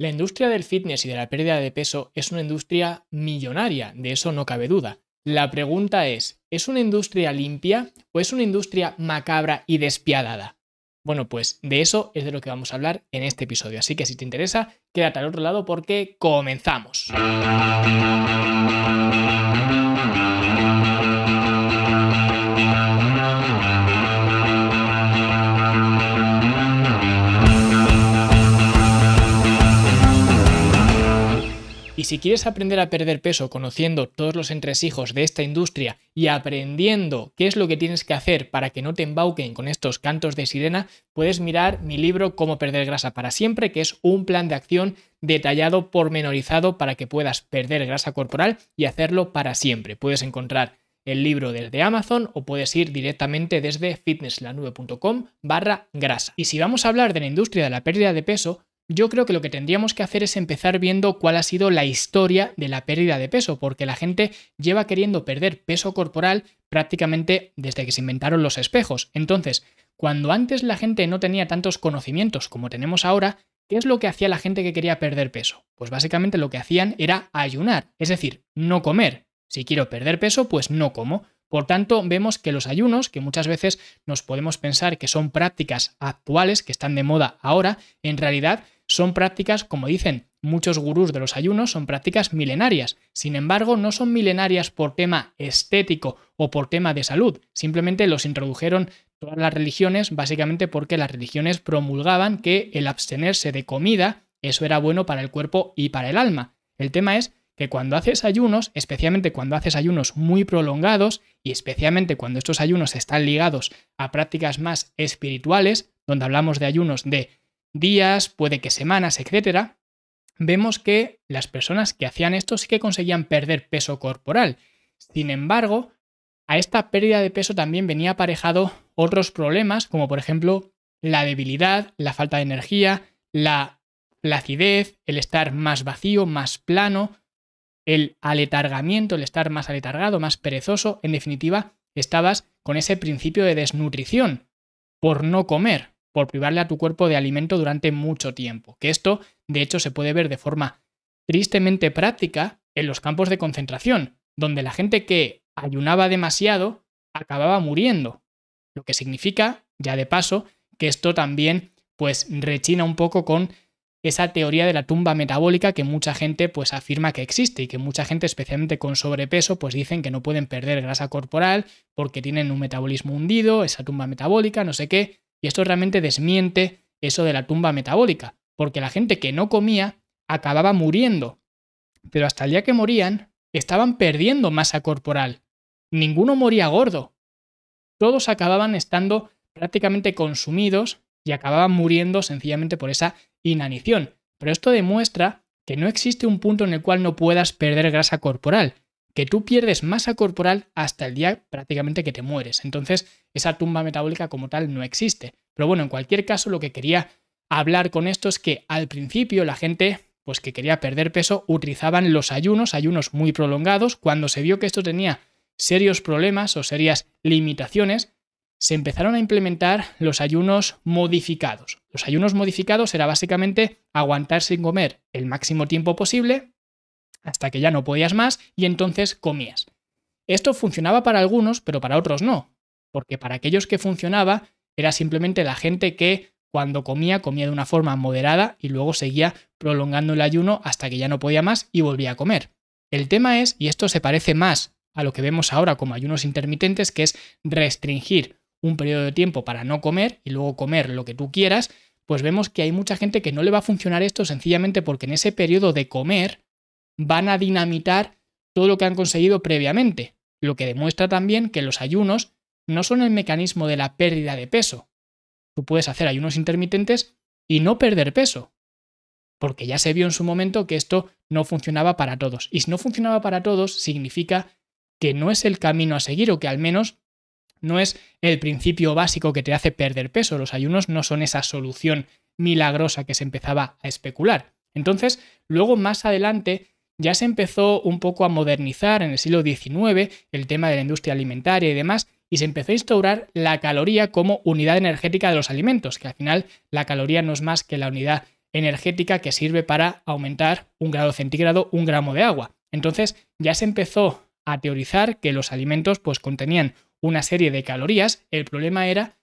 La industria del fitness y de la pérdida de peso es una industria millonaria, de eso no cabe duda. La pregunta es, ¿es una industria limpia o es una industria macabra y despiadada? Bueno, pues de eso es de lo que vamos a hablar en este episodio, así que si te interesa, quédate al otro lado porque comenzamos. Si quieres aprender a perder peso conociendo todos los entresijos de esta industria y aprendiendo qué es lo que tienes que hacer para que no te embauquen con estos cantos de sirena, puedes mirar mi libro Cómo perder grasa para siempre, que es un plan de acción detallado, pormenorizado para que puedas perder grasa corporal y hacerlo para siempre. Puedes encontrar el libro desde Amazon o puedes ir directamente desde fitnesslanube.com barra grasa. Y si vamos a hablar de la industria de la pérdida de peso, yo creo que lo que tendríamos que hacer es empezar viendo cuál ha sido la historia de la pérdida de peso, porque la gente lleva queriendo perder peso corporal prácticamente desde que se inventaron los espejos. Entonces, cuando antes la gente no tenía tantos conocimientos como tenemos ahora, ¿qué es lo que hacía la gente que quería perder peso? Pues básicamente lo que hacían era ayunar, es decir, no comer. Si quiero perder peso, pues no como. Por tanto, vemos que los ayunos, que muchas veces nos podemos pensar que son prácticas actuales, que están de moda ahora, en realidad son prácticas, como dicen muchos gurús de los ayunos, son prácticas milenarias. Sin embargo, no son milenarias por tema estético o por tema de salud. Simplemente los introdujeron todas las religiones, básicamente porque las religiones promulgaban que el abstenerse de comida, eso era bueno para el cuerpo y para el alma. El tema es que cuando haces ayunos, especialmente cuando haces ayunos muy prolongados y especialmente cuando estos ayunos están ligados a prácticas más espirituales, donde hablamos de ayunos de días, puede que semanas, etcétera, vemos que las personas que hacían esto sí que conseguían perder peso corporal. Sin embargo, a esta pérdida de peso también venía aparejado otros problemas, como por ejemplo la debilidad, la falta de energía, la placidez, el estar más vacío, más plano, el aletargamiento, el estar más aletargado, más perezoso. En definitiva, estabas con ese principio de desnutrición por no comer por privarle a tu cuerpo de alimento durante mucho tiempo. Que esto, de hecho, se puede ver de forma tristemente práctica en los campos de concentración, donde la gente que ayunaba demasiado acababa muriendo. Lo que significa, ya de paso, que esto también pues rechina un poco con esa teoría de la tumba metabólica que mucha gente pues afirma que existe y que mucha gente especialmente con sobrepeso pues dicen que no pueden perder grasa corporal porque tienen un metabolismo hundido, esa tumba metabólica, no sé qué. Y esto realmente desmiente eso de la tumba metabólica, porque la gente que no comía acababa muriendo. Pero hasta el día que morían, estaban perdiendo masa corporal. Ninguno moría gordo. Todos acababan estando prácticamente consumidos y acababan muriendo sencillamente por esa inanición. Pero esto demuestra que no existe un punto en el cual no puedas perder grasa corporal que tú pierdes masa corporal hasta el día prácticamente que te mueres. Entonces, esa tumba metabólica como tal no existe. Pero bueno, en cualquier caso, lo que quería hablar con esto es que al principio la gente pues que quería perder peso utilizaban los ayunos, ayunos muy prolongados. Cuando se vio que esto tenía serios problemas o serias limitaciones, se empezaron a implementar los ayunos modificados. Los ayunos modificados era básicamente aguantar sin comer el máximo tiempo posible hasta que ya no podías más y entonces comías. Esto funcionaba para algunos, pero para otros no, porque para aquellos que funcionaba era simplemente la gente que cuando comía comía de una forma moderada y luego seguía prolongando el ayuno hasta que ya no podía más y volvía a comer. El tema es, y esto se parece más a lo que vemos ahora como ayunos intermitentes, que es restringir un periodo de tiempo para no comer y luego comer lo que tú quieras, pues vemos que hay mucha gente que no le va a funcionar esto sencillamente porque en ese periodo de comer van a dinamitar todo lo que han conseguido previamente, lo que demuestra también que los ayunos no son el mecanismo de la pérdida de peso. Tú puedes hacer ayunos intermitentes y no perder peso, porque ya se vio en su momento que esto no funcionaba para todos. Y si no funcionaba para todos, significa que no es el camino a seguir o que al menos no es el principio básico que te hace perder peso. Los ayunos no son esa solución milagrosa que se empezaba a especular. Entonces, luego más adelante ya se empezó un poco a modernizar en el siglo XIX el tema de la industria alimentaria y demás, y se empezó a instaurar la caloría como unidad energética de los alimentos, que al final la caloría no es más que la unidad energética que sirve para aumentar un grado centígrado un gramo de agua. Entonces ya se empezó a teorizar que los alimentos pues contenían una serie de calorías. El problema era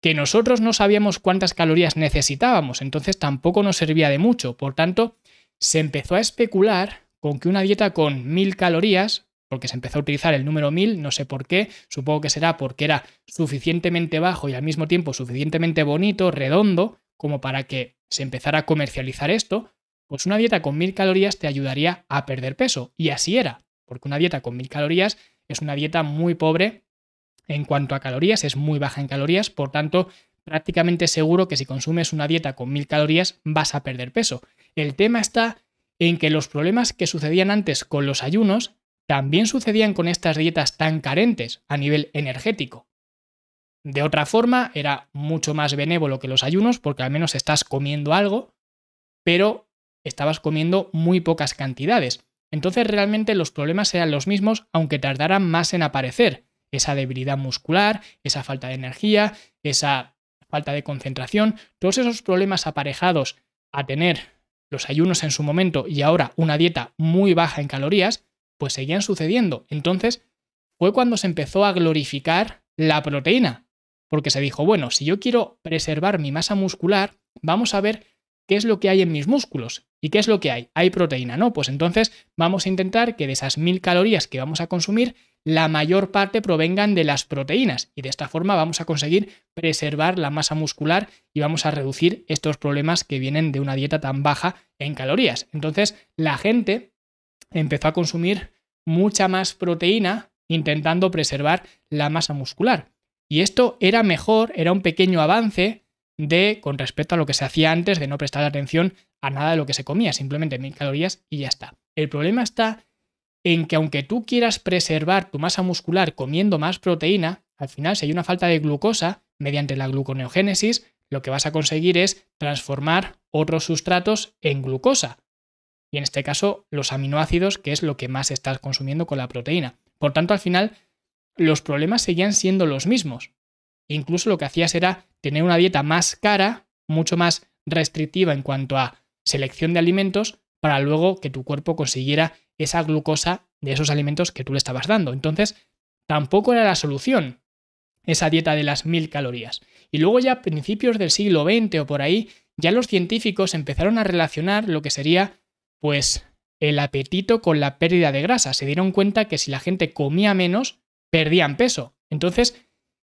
que nosotros no sabíamos cuántas calorías necesitábamos, entonces tampoco nos servía de mucho. Por tanto, se empezó a especular con que una dieta con mil calorías, porque se empezó a utilizar el número mil, no sé por qué, supongo que será porque era suficientemente bajo y al mismo tiempo suficientemente bonito, redondo, como para que se empezara a comercializar esto, pues una dieta con mil calorías te ayudaría a perder peso. Y así era, porque una dieta con mil calorías es una dieta muy pobre en cuanto a calorías, es muy baja en calorías, por tanto, prácticamente seguro que si consumes una dieta con mil calorías vas a perder peso. El tema está en que los problemas que sucedían antes con los ayunos también sucedían con estas dietas tan carentes a nivel energético. De otra forma, era mucho más benévolo que los ayunos porque al menos estás comiendo algo, pero estabas comiendo muy pocas cantidades. Entonces realmente los problemas eran los mismos aunque tardaran más en aparecer esa debilidad muscular, esa falta de energía, esa falta de concentración, todos esos problemas aparejados a tener los ayunos en su momento y ahora una dieta muy baja en calorías, pues seguían sucediendo. Entonces fue cuando se empezó a glorificar la proteína, porque se dijo, bueno, si yo quiero preservar mi masa muscular, vamos a ver qué es lo que hay en mis músculos. ¿Y qué es lo que hay? Hay proteína, ¿no? Pues entonces vamos a intentar que de esas mil calorías que vamos a consumir, la mayor parte provengan de las proteínas y de esta forma vamos a conseguir preservar la masa muscular y vamos a reducir estos problemas que vienen de una dieta tan baja en calorías. Entonces la gente empezó a consumir mucha más proteína intentando preservar la masa muscular. Y esto era mejor, era un pequeño avance de con respecto a lo que se hacía antes de no prestar atención a nada de lo que se comía, simplemente mil calorías y ya está. El problema está en que aunque tú quieras preservar tu masa muscular comiendo más proteína, al final si hay una falta de glucosa, mediante la gluconeogénesis, lo que vas a conseguir es transformar otros sustratos en glucosa. Y en este caso, los aminoácidos, que es lo que más estás consumiendo con la proteína. Por tanto, al final, los problemas seguían siendo los mismos. Incluso lo que hacías era tener una dieta más cara, mucho más restrictiva en cuanto a selección de alimentos, para luego que tu cuerpo consiguiera esa glucosa de esos alimentos que tú le estabas dando. Entonces, tampoco era la solución esa dieta de las mil calorías. Y luego ya a principios del siglo XX o por ahí, ya los científicos empezaron a relacionar lo que sería, pues, el apetito con la pérdida de grasa. Se dieron cuenta que si la gente comía menos, perdían peso. Entonces,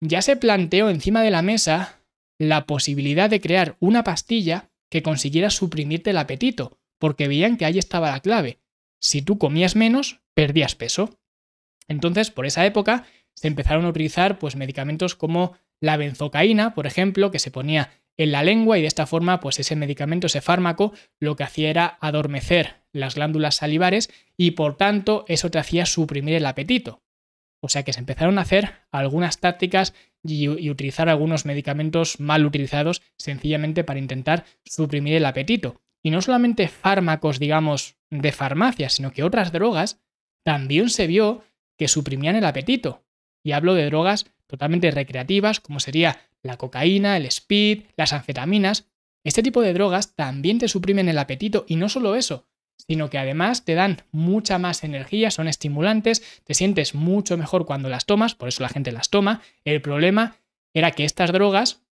ya se planteó encima de la mesa la posibilidad de crear una pastilla que consiguiera suprimirte el apetito, porque veían que ahí estaba la clave si tú comías menos, perdías peso. Entonces, por esa época, se empezaron a utilizar pues, medicamentos como la benzocaína, por ejemplo, que se ponía en la lengua y de esta forma, pues ese medicamento, ese fármaco, lo que hacía era adormecer las glándulas salivares y por tanto eso te hacía suprimir el apetito. O sea que se empezaron a hacer algunas tácticas y, y, utilizar algunos medicamentos mal utilizados sencillamente para intentar suprimir el apetito. Y no solamente fármacos, digamos, de farmacia, sino que otras drogas también se vio que suprimían el apetito. Y hablo de drogas totalmente recreativas, como sería la cocaína, el speed, las anfetaminas. Este tipo de drogas también te suprimen el apetito y no solo eso, sino que además te dan mucha más energía, son estimulantes, te sientes mucho mejor cuando las tomas, por eso la gente las toma. El problema era que estas drogas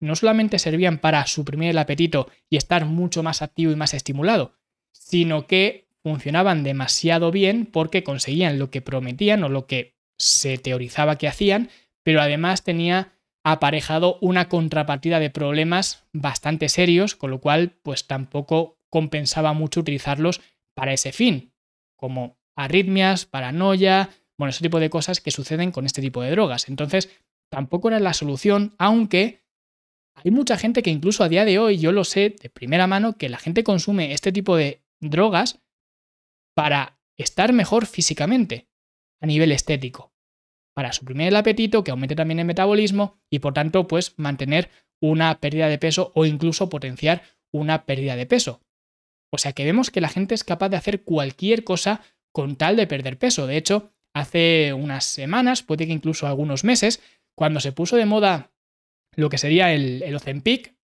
no solamente servían para suprimir el apetito y estar mucho más activo y más estimulado, sino que funcionaban demasiado bien porque conseguían lo que prometían o lo que se teorizaba que hacían, pero además tenía aparejado una contrapartida de problemas bastante serios, con lo cual pues tampoco compensaba mucho utilizarlos para ese fin, como arritmias, paranoia, bueno, ese tipo de cosas que suceden con este tipo de drogas. Entonces, tampoco era la solución, aunque hay mucha gente que incluso a día de hoy, yo lo sé de primera mano, que la gente consume este tipo de drogas para estar mejor físicamente, a nivel estético, para suprimir el apetito, que aumente también el metabolismo y por tanto, pues mantener una pérdida de peso o incluso potenciar una pérdida de peso. O sea que vemos que la gente es capaz de hacer cualquier cosa con tal de perder peso. De hecho, hace unas semanas, puede que incluso algunos meses, cuando se puso de moda lo que sería el, el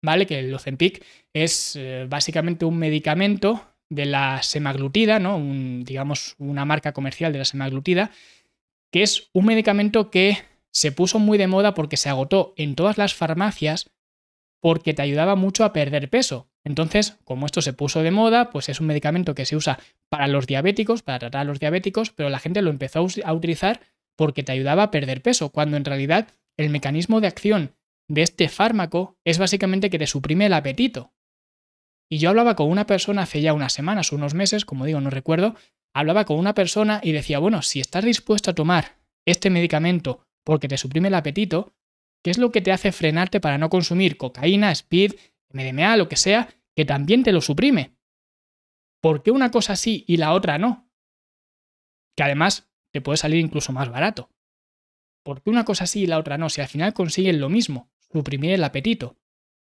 ¿vale? Que el Ozempic es eh, básicamente un medicamento de la semaglutida, ¿no? digamos una marca comercial de la semaglutida, que es un medicamento que se puso muy de moda porque se agotó en todas las farmacias porque te ayudaba mucho a perder peso. Entonces, como esto se puso de moda, pues es un medicamento que se usa para los diabéticos, para tratar a los diabéticos, pero la gente lo empezó a utilizar porque te ayudaba a perder peso, cuando en realidad el mecanismo de acción de este fármaco es básicamente que te suprime el apetito. Y yo hablaba con una persona hace ya unas semanas, unos meses, como digo, no recuerdo, hablaba con una persona y decía, bueno, si estás dispuesto a tomar este medicamento porque te suprime el apetito, ¿qué es lo que te hace frenarte para no consumir cocaína, speed, MDMA, lo que sea, que también te lo suprime? ¿Por qué una cosa sí y la otra no? Que además te puede salir incluso más barato. ¿Por qué una cosa sí y la otra no? Si al final consiguen lo mismo, suprimir el apetito.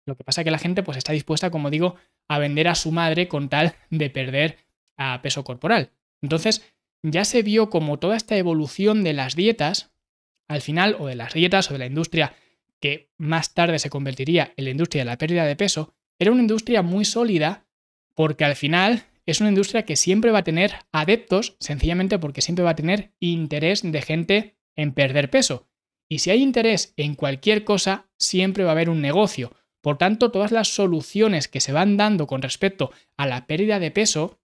Lo que pasa es que la gente pues está dispuesta, como digo, a vender a su madre con tal de perder a peso corporal. Entonces, ya se vio como toda esta evolución de las dietas, al final, o de las dietas o de la industria que más tarde se convertiría en la industria de la pérdida de peso, era una industria muy sólida porque al final es una industria que siempre va a tener adeptos, sencillamente porque siempre va a tener interés de gente en perder peso. Y si hay interés en cualquier cosa, siempre va a haber un negocio. Por tanto, todas las soluciones que se van dando con respecto a la pérdida de peso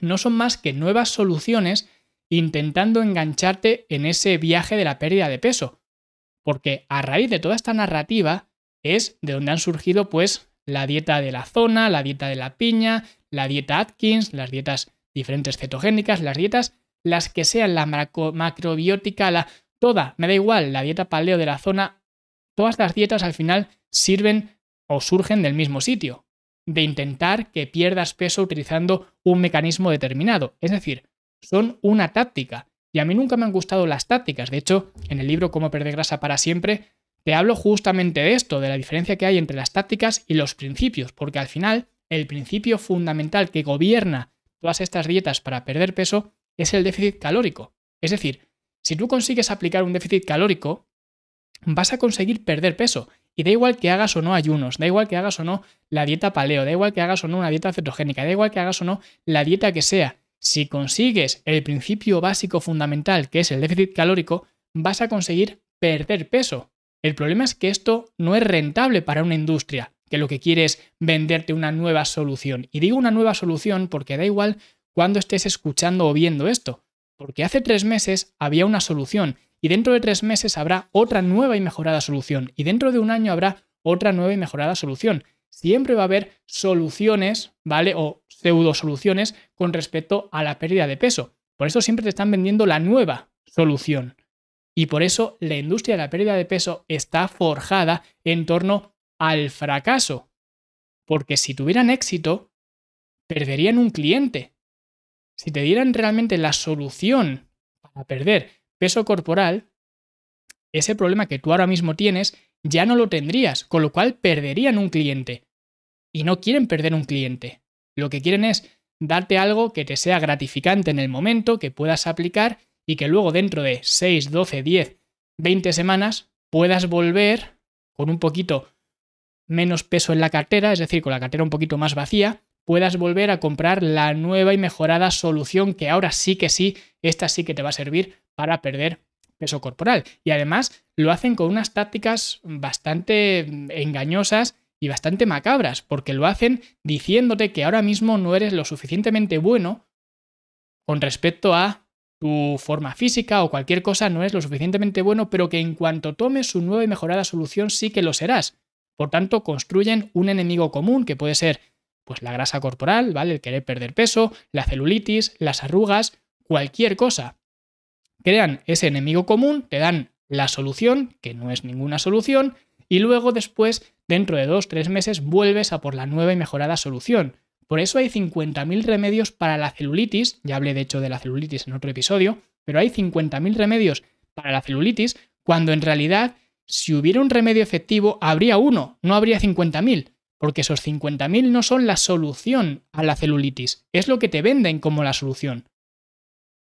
no son más que nuevas soluciones intentando engancharte en ese viaje de la pérdida de peso. Porque a raíz de toda esta narrativa es de donde han surgido pues la dieta de la zona, la dieta de la piña, la dieta Atkins, las dietas diferentes cetogénicas, las dietas las que sean, la macrobiótica, la toda, me da igual, la dieta paleo de la zona, todas las dietas al final sirven o surgen del mismo sitio, de intentar que pierdas peso utilizando un mecanismo determinado. Es decir, son una táctica. Y a mí nunca me han gustado las tácticas. De hecho, en el libro Cómo perder grasa para siempre, te hablo justamente de esto, de la diferencia que hay entre las tácticas y los principios, porque al final el principio fundamental que gobierna todas estas dietas para perder peso es el déficit calórico. Es decir, si tú consigues aplicar un déficit calórico, vas a conseguir perder peso. Y da igual que hagas o no ayunos, da igual que hagas o no la dieta paleo, da igual que hagas o no una dieta cetogénica, da igual que hagas o no la dieta que sea. Si consigues el principio básico fundamental, que es el déficit calórico, vas a conseguir perder peso. El problema es que esto no es rentable para una industria, que lo que quiere es venderte una nueva solución. Y digo una nueva solución porque da igual cuando estés escuchando o viendo esto, porque hace tres meses había una solución y dentro de tres meses habrá otra nueva y mejorada solución y dentro de un año habrá otra nueva y mejorada solución. Siempre va a haber soluciones, ¿vale? O pseudo soluciones con respecto a la pérdida de peso. Por eso siempre te están vendiendo la nueva solución. Y por eso la industria de la pérdida de peso está forjada en torno al fracaso. Porque si tuvieran éxito, perderían un cliente. Si te dieran realmente la solución para perder peso corporal, ese problema que tú ahora mismo tienes ya no lo tendrías, con lo cual perderían un cliente. Y no quieren perder un cliente. Lo que quieren es darte algo que te sea gratificante en el momento, que puedas aplicar y que luego dentro de 6, 12, 10, 20 semanas puedas volver con un poquito menos peso en la cartera, es decir, con la cartera un poquito más vacía, puedas volver a comprar la nueva y mejorada solución que ahora sí que sí, esta sí que te va a servir para perder peso corporal. Y además lo hacen con unas tácticas bastante engañosas y bastante macabras, porque lo hacen diciéndote que ahora mismo no eres lo suficientemente bueno con respecto a tu forma física o cualquier cosa no es lo suficientemente bueno, pero que en cuanto tomes su nueva y mejorada solución sí que lo serás. Por tanto, construyen un enemigo común que puede ser pues la grasa corporal, ¿vale? El querer perder peso, la celulitis, las arrugas, cualquier cosa. Crean ese enemigo común, te dan la solución, que no es ninguna solución, y luego después, dentro de dos, tres meses, vuelves a por la nueva y mejorada solución. Por eso hay 50.000 remedios para la celulitis, ya hablé de hecho de la celulitis en otro episodio, pero hay 50.000 remedios para la celulitis, cuando en realidad, si hubiera un remedio efectivo, habría uno, no habría 50.000 porque esos 50.000 no son la solución a la celulitis, es lo que te venden como la solución.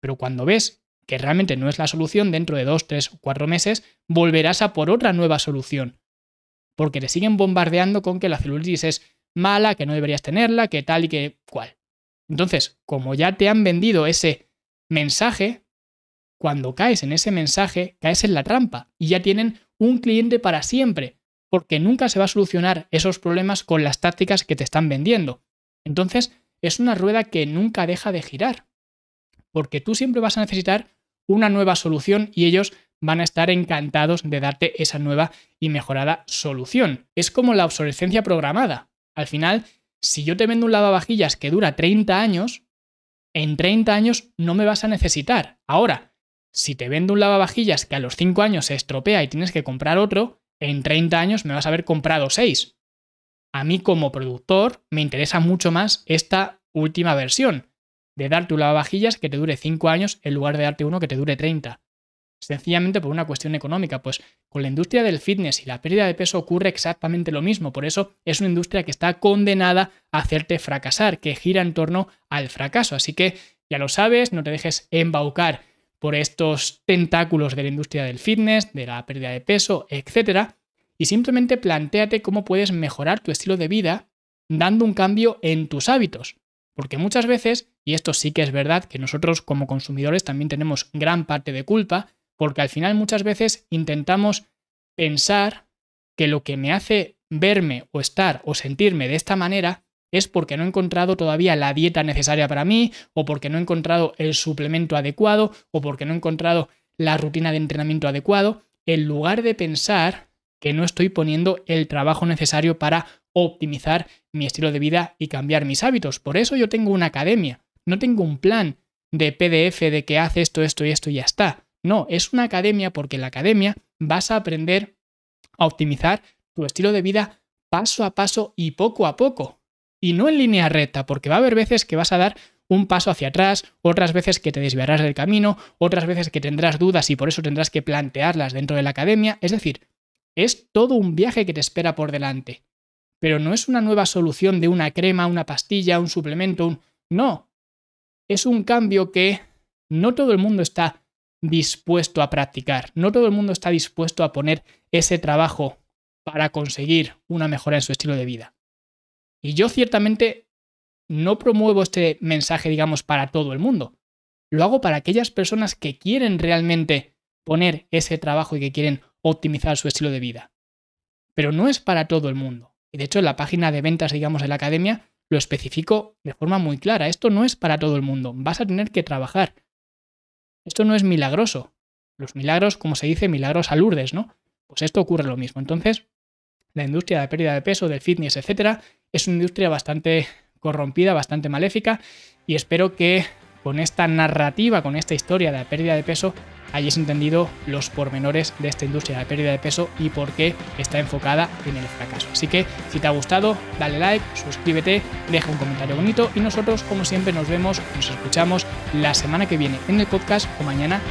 Pero cuando ves que realmente no es la solución, dentro de 2, 3 o 4 meses, volverás a por otra nueva solución. porque te siguen bombardeando con que la celulitis es mala, que no deberías tenerla, que tal y que cual. Entonces, como ya te han vendido ese mensaje, cuando caes en ese mensaje, caes en la trampa y ya tienen un cliente para siempre, porque nunca se va a solucionar esos problemas con las tácticas que te están vendiendo. Entonces, es una rueda que nunca deja de girar, porque tú siempre vas a necesitar una nueva solución y ellos van a estar encantados de darte esa nueva y mejorada solución. Es como la obsolescencia programada. Al final, si yo te vendo un lavavajillas que dura 30 años, en 30 años no me vas a necesitar. Ahora, si te vendo un lavavajillas que a los 5 años se estropea y tienes que comprar otro, en 30 años me vas a haber comprado 6. A mí como productor me interesa mucho más esta última versión, de darte un lavavajillas que te dure 5 años en lugar de darte uno que te dure 30. Sencillamente por una cuestión económica, pues con la industria del fitness y la pérdida de peso ocurre exactamente lo mismo, por eso es una industria que está condenada a hacerte fracasar, que gira en torno al fracaso, así que ya lo sabes, no te dejes embaucar por estos tentáculos de la industria del fitness, de la pérdida de peso, etc. Y simplemente planteate cómo puedes mejorar tu estilo de vida dando un cambio en tus hábitos. Porque muchas veces, y esto sí que es verdad, que nosotros como consumidores también tenemos gran parte de culpa, porque al final muchas veces intentamos pensar que lo que me hace verme o estar o sentirme de esta manera es porque no he encontrado todavía la dieta necesaria para mí, o porque no he encontrado el suplemento adecuado, o porque no he encontrado la rutina de entrenamiento adecuado, en lugar de pensar que no estoy poniendo el trabajo necesario para optimizar mi estilo de vida y cambiar mis hábitos. Por eso yo tengo una academia, no tengo un plan de PDF de que hace esto, esto y esto y ya está. No, es una academia porque en la academia vas a aprender a optimizar tu estilo de vida paso a paso y poco a poco y no en línea recta, porque va a haber veces que vas a dar un paso hacia atrás, otras veces que te desviarás del camino, otras veces que tendrás dudas y por eso tendrás que plantearlas dentro de la academia. Es decir, es todo un viaje que te espera por delante. Pero no es una nueva solución de una crema, una pastilla, un suplemento, un... No. Es un cambio que no todo el mundo está dispuesto a practicar, no todo el mundo está dispuesto a poner ese trabajo para conseguir una mejora en su estilo de vida. Y yo ciertamente no promuevo este mensaje, digamos, para todo el mundo. Lo hago para aquellas personas que quieren realmente poner ese trabajo y que quieren optimizar su estilo de vida. Pero no es para todo el mundo. Y de hecho en la página de ventas, digamos, de la academia, lo especifico de forma muy clara. Esto no es para todo el mundo. Vas a tener que trabajar. Esto no es milagroso. Los milagros, como se dice, milagros a Lourdes, ¿no? Pues esto ocurre lo mismo. Entonces, la industria de pérdida de peso, del fitness, etcétera, es una industria bastante corrompida, bastante maléfica y espero que con esta narrativa, con esta historia de la pérdida de peso, hayáis entendido los pormenores de esta industria de pérdida de peso y por qué está enfocada en el fracaso. Así que si te ha gustado, dale like, suscríbete, deja un comentario bonito y nosotros como siempre nos vemos, nos escuchamos la semana que viene en el podcast o mañana